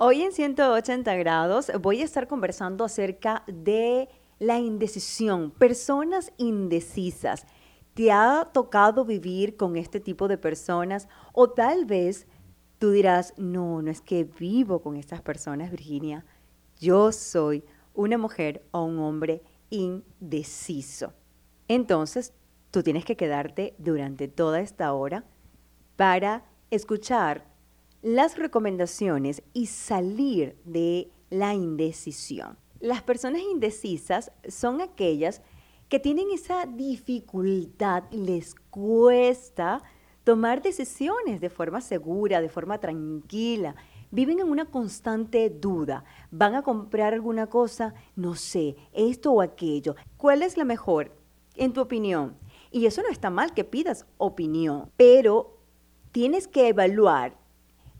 Hoy en 180 grados voy a estar conversando acerca de la indecisión, personas indecisas. ¿Te ha tocado vivir con este tipo de personas? O tal vez tú dirás, no, no es que vivo con estas personas, Virginia. Yo soy una mujer o un hombre indeciso. Entonces, tú tienes que quedarte durante toda esta hora para escuchar las recomendaciones y salir de la indecisión. Las personas indecisas son aquellas que tienen esa dificultad, les cuesta tomar decisiones de forma segura, de forma tranquila. Viven en una constante duda. ¿Van a comprar alguna cosa? No sé, esto o aquello. ¿Cuál es la mejor, en tu opinión? Y eso no está mal que pidas opinión, pero tienes que evaluar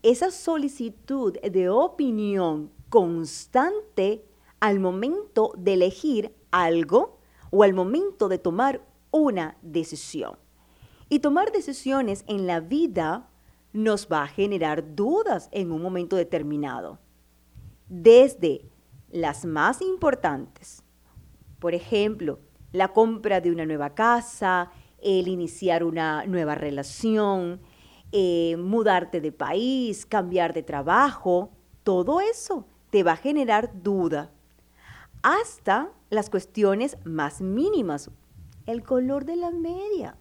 esa solicitud de opinión constante al momento de elegir algo o al momento de tomar una decisión. Y tomar decisiones en la vida nos va a generar dudas en un momento determinado. Desde las más importantes, por ejemplo, la compra de una nueva casa, el iniciar una nueva relación, eh, mudarte de país, cambiar de trabajo, todo eso te va a generar duda. Hasta las cuestiones más mínimas, el color de la media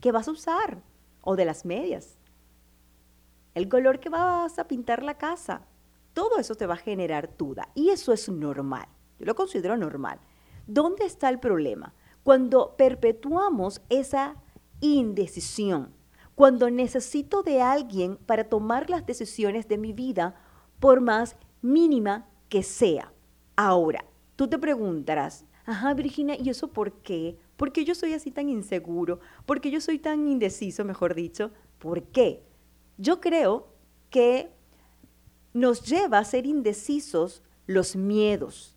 que vas a usar o de las medias, el color que vas a pintar la casa, todo eso te va a generar duda y eso es normal, yo lo considero normal. ¿Dónde está el problema? Cuando perpetuamos esa indecisión, cuando necesito de alguien para tomar las decisiones de mi vida, por más mínima que sea. Ahora, tú te preguntarás, ajá, Virginia, ¿y eso por qué? ¿Por qué yo soy así tan inseguro? ¿Por qué yo soy tan indeciso, mejor dicho? ¿Por qué? Yo creo que nos lleva a ser indecisos los miedos,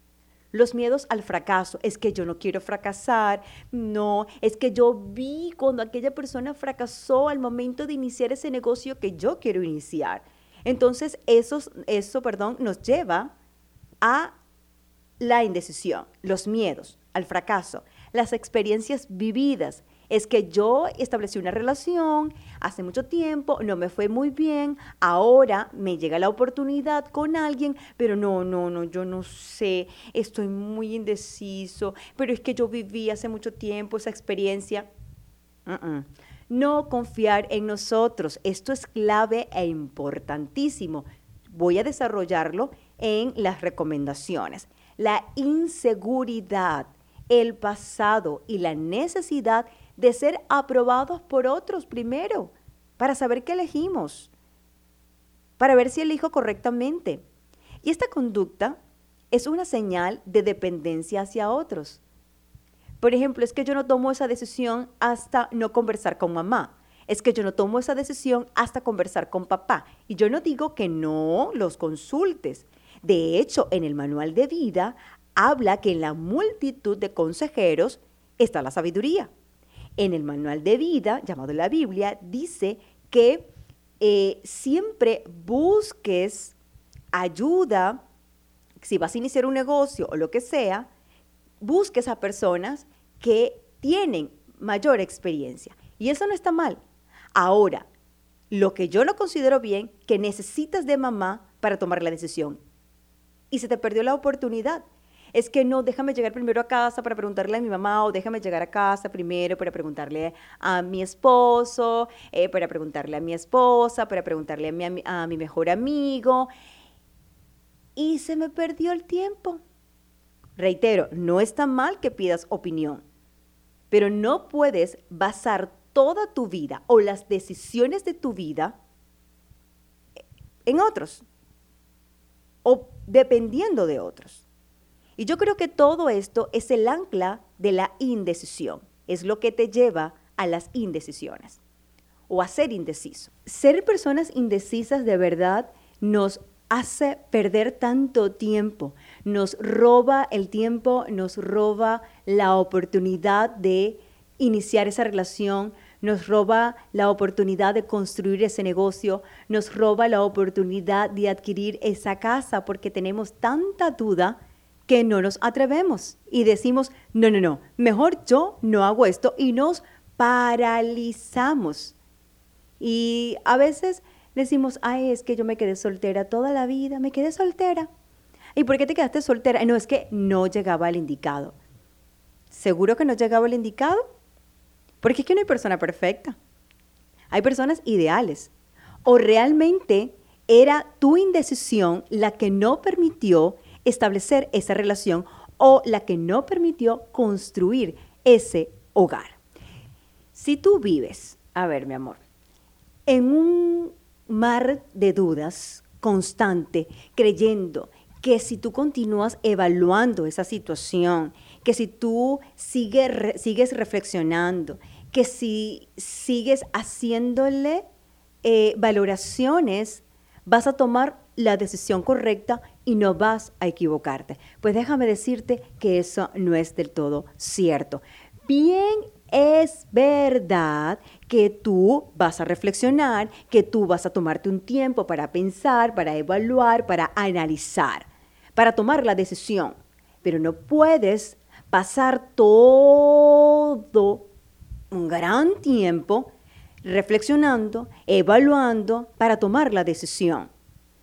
los miedos al fracaso. Es que yo no quiero fracasar. No, es que yo vi cuando aquella persona fracasó al momento de iniciar ese negocio que yo quiero iniciar. Entonces, eso, perdón, nos lleva a la indecisión, los miedos, al fracaso, las experiencias vividas, es que yo establecí una relación hace mucho tiempo, no me fue muy bien, ahora me llega la oportunidad con alguien, pero no, no, no, yo no sé, estoy muy indeciso, pero es que yo viví hace mucho tiempo esa experiencia. No confiar en nosotros, esto es clave e importantísimo. Voy a desarrollarlo en las recomendaciones. La inseguridad, el pasado y la necesidad de ser aprobados por otros primero, para saber qué elegimos, para ver si elijo correctamente. Y esta conducta es una señal de dependencia hacia otros. Por ejemplo, es que yo no tomo esa decisión hasta no conversar con mamá. Es que yo no tomo esa decisión hasta conversar con papá. Y yo no digo que no los consultes. De hecho, en el manual de vida habla que en la multitud de consejeros está la sabiduría en el manual de vida, llamado la Biblia, dice que eh, siempre busques ayuda, si vas a iniciar un negocio o lo que sea, busques a personas que tienen mayor experiencia. Y eso no está mal. Ahora, lo que yo no considero bien, que necesitas de mamá para tomar la decisión. Y se te perdió la oportunidad es que no, déjame llegar primero a casa para preguntarle a mi mamá o déjame llegar a casa primero para preguntarle a mi esposo, eh, para preguntarle a mi esposa, para preguntarle a mi, a mi mejor amigo. Y se me perdió el tiempo. Reitero, no está mal que pidas opinión, pero no puedes basar toda tu vida o las decisiones de tu vida en otros o dependiendo de otros. Y yo creo que todo esto es el ancla de la indecisión, es lo que te lleva a las indecisiones o a ser indeciso. Ser personas indecisas de verdad nos hace perder tanto tiempo, nos roba el tiempo, nos roba la oportunidad de iniciar esa relación, nos roba la oportunidad de construir ese negocio, nos roba la oportunidad de adquirir esa casa porque tenemos tanta duda que no nos atrevemos y decimos, no, no, no, mejor yo no hago esto y nos paralizamos. Y a veces decimos, ay, es que yo me quedé soltera toda la vida, me quedé soltera. ¿Y por qué te quedaste soltera? No, es que no llegaba el indicado. ¿Seguro que no llegaba el indicado? Porque es que no hay persona perfecta. Hay personas ideales. O realmente era tu indecisión la que no permitió establecer esa relación o la que no permitió construir ese hogar. Si tú vives, a ver mi amor, en un mar de dudas constante, creyendo que si tú continúas evaluando esa situación, que si tú sigues reflexionando, que si sigues haciéndole eh, valoraciones, vas a tomar la decisión correcta y no vas a equivocarte. Pues déjame decirte que eso no es del todo cierto. Bien es verdad que tú vas a reflexionar, que tú vas a tomarte un tiempo para pensar, para evaluar, para analizar, para tomar la decisión. Pero no puedes pasar todo un gran tiempo reflexionando, evaluando para tomar la decisión.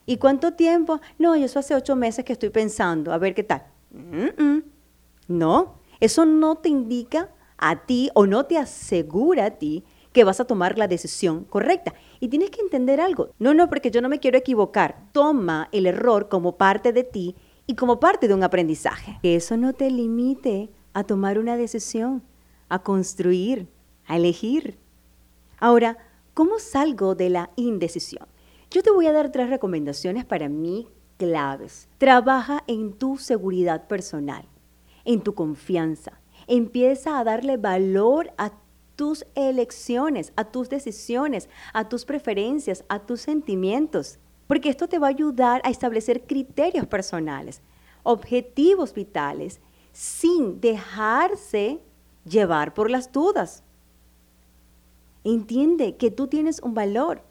¿Y cuánto tiempo? No, eso hace ocho meses que estoy pensando, a ver qué tal. No, eso no te indica a ti o no te asegura a ti que vas a tomar la decisión correcta. Y tienes que entender algo. No, no, porque yo no me quiero equivocar. Toma el error como parte de ti y como parte de un aprendizaje. Que eso no te limite a tomar una decisión, a construir, a elegir. Ahora, ¿cómo salgo de la indecisión? Yo te voy a dar tres recomendaciones para mí claves. Trabaja en tu seguridad personal, en tu confianza. Empieza a darle valor a tus elecciones, a tus decisiones, a tus preferencias, a tus sentimientos porque esto te va a ayudar a establecer criterios personales, objetivos vitales, sin dejarse llevar por las dudas. Entiende que tú tienes un valor.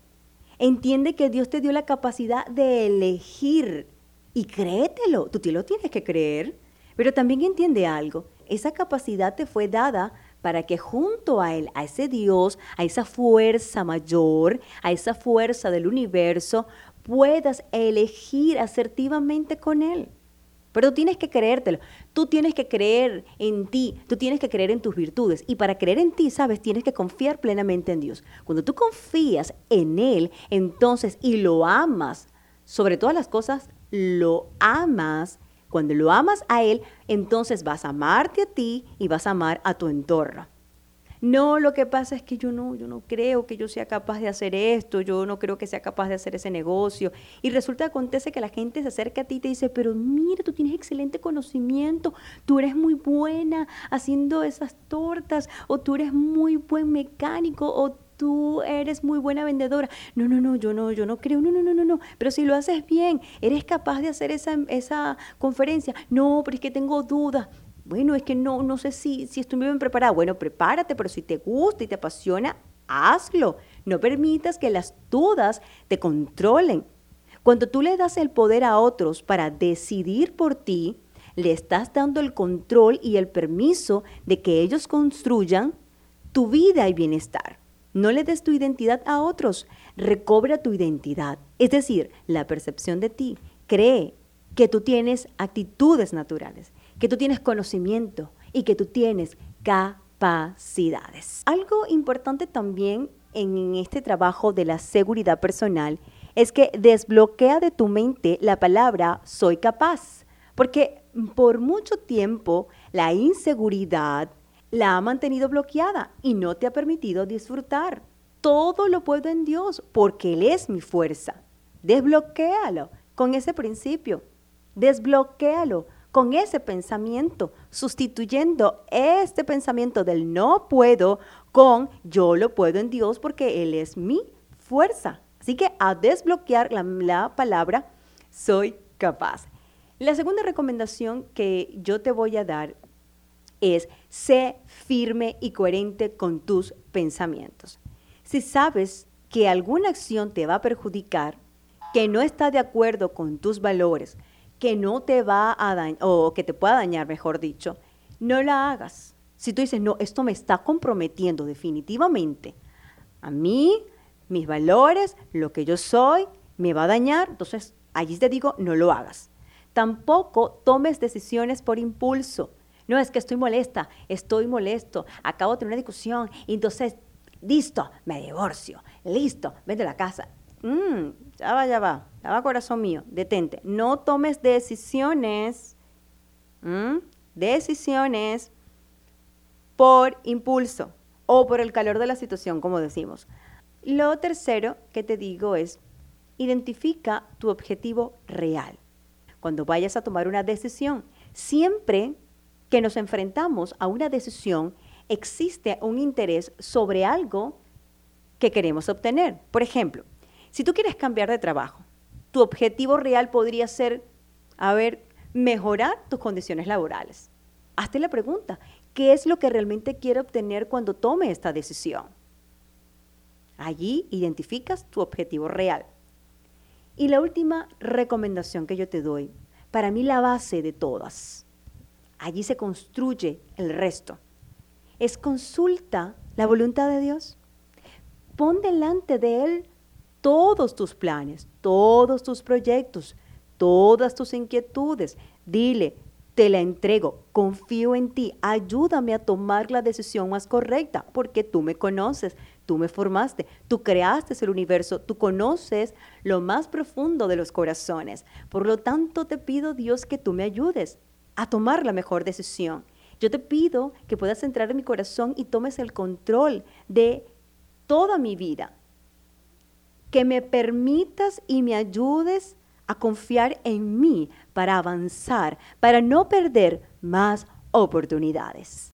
Entiende que Dios te dio la capacidad de elegir y créetelo. Tú te lo tienes que creer. Pero también entiende algo. Esa capacidad te fue dada para que junto a Él, a ese Dios, a esa fuerza mayor, a esa fuerza del universo, puedas elegir asertivamente con Él. Pero tú tienes que creértelo. Tú tienes que creer en ti. Tú tienes que creer en tus virtudes. Y para creer en ti, sabes, tienes que confiar plenamente en Dios. Cuando tú confías en Él, entonces, y lo amas, sobre todas las cosas, lo amas. Cuando lo amas a Él, entonces vas a amarte a ti y vas a amar a tu entorno. No, lo que pasa es que yo no, yo no creo que yo sea capaz de hacer esto, yo no creo que sea capaz de hacer ese negocio. Y resulta, acontece que la gente se acerca a ti y te dice, pero mira, tú tienes excelente conocimiento, tú eres muy buena haciendo esas tortas, o tú eres muy buen mecánico, o tú eres muy buena vendedora. No, no, no, yo no, yo no creo, no, no, no, no, no. Pero si lo haces bien, eres capaz de hacer esa, esa conferencia. No, pero es que tengo dudas. Bueno, es que no, no sé si, si estoy bien preparada. Bueno, prepárate, pero si te gusta y te apasiona, hazlo. No permitas que las dudas te controlen. Cuando tú le das el poder a otros para decidir por ti, le estás dando el control y el permiso de que ellos construyan tu vida y bienestar. No le des tu identidad a otros, recobra tu identidad. Es decir, la percepción de ti. Cree que tú tienes actitudes naturales, que tú tienes conocimiento y que tú tienes capacidades. Algo importante también en este trabajo de la seguridad personal es que desbloquea de tu mente la palabra soy capaz, porque por mucho tiempo la inseguridad la ha mantenido bloqueada y no te ha permitido disfrutar. Todo lo puedo en Dios porque Él es mi fuerza. Desbloquéalo con ese principio. Desbloquéalo con ese pensamiento, sustituyendo este pensamiento del no puedo con yo lo puedo en Dios porque Él es mi fuerza. Así que a desbloquear la, la palabra soy capaz. La segunda recomendación que yo te voy a dar es sé firme y coherente con tus pensamientos. Si sabes que alguna acción te va a perjudicar, que no está de acuerdo con tus valores, que no te va a dañar, o que te pueda dañar, mejor dicho, no la hagas. Si tú dices, no, esto me está comprometiendo definitivamente a mí, mis valores, lo que yo soy, me va a dañar, entonces allí te digo, no lo hagas. Tampoco tomes decisiones por impulso. No es que estoy molesta, estoy molesto, acabo de tener una discusión, y entonces, listo, me divorcio, listo, vete la casa. Mm, ya va, ya va, ya va corazón mío, detente. No tomes decisiones, decisiones por impulso o por el calor de la situación, como decimos. Lo tercero que te digo es, identifica tu objetivo real. Cuando vayas a tomar una decisión, siempre que nos enfrentamos a una decisión, existe un interés sobre algo que queremos obtener. Por ejemplo, si tú quieres cambiar de trabajo, tu objetivo real podría ser, a ver, mejorar tus condiciones laborales. Hazte la pregunta, ¿qué es lo que realmente quiero obtener cuando tome esta decisión? Allí identificas tu objetivo real. Y la última recomendación que yo te doy, para mí la base de todas, allí se construye el resto, es consulta la voluntad de Dios. Pon delante de Él todos tus planes, todos tus proyectos, todas tus inquietudes. Dile, te la entrego, confío en ti, ayúdame a tomar la decisión más correcta, porque tú me conoces, tú me formaste, tú creaste el universo, tú conoces lo más profundo de los corazones. Por lo tanto, te pido, Dios, que tú me ayudes a tomar la mejor decisión. Yo te pido que puedas entrar en mi corazón y tomes el control de toda mi vida. Que me permitas y me ayudes a confiar en mí para avanzar, para no perder más oportunidades.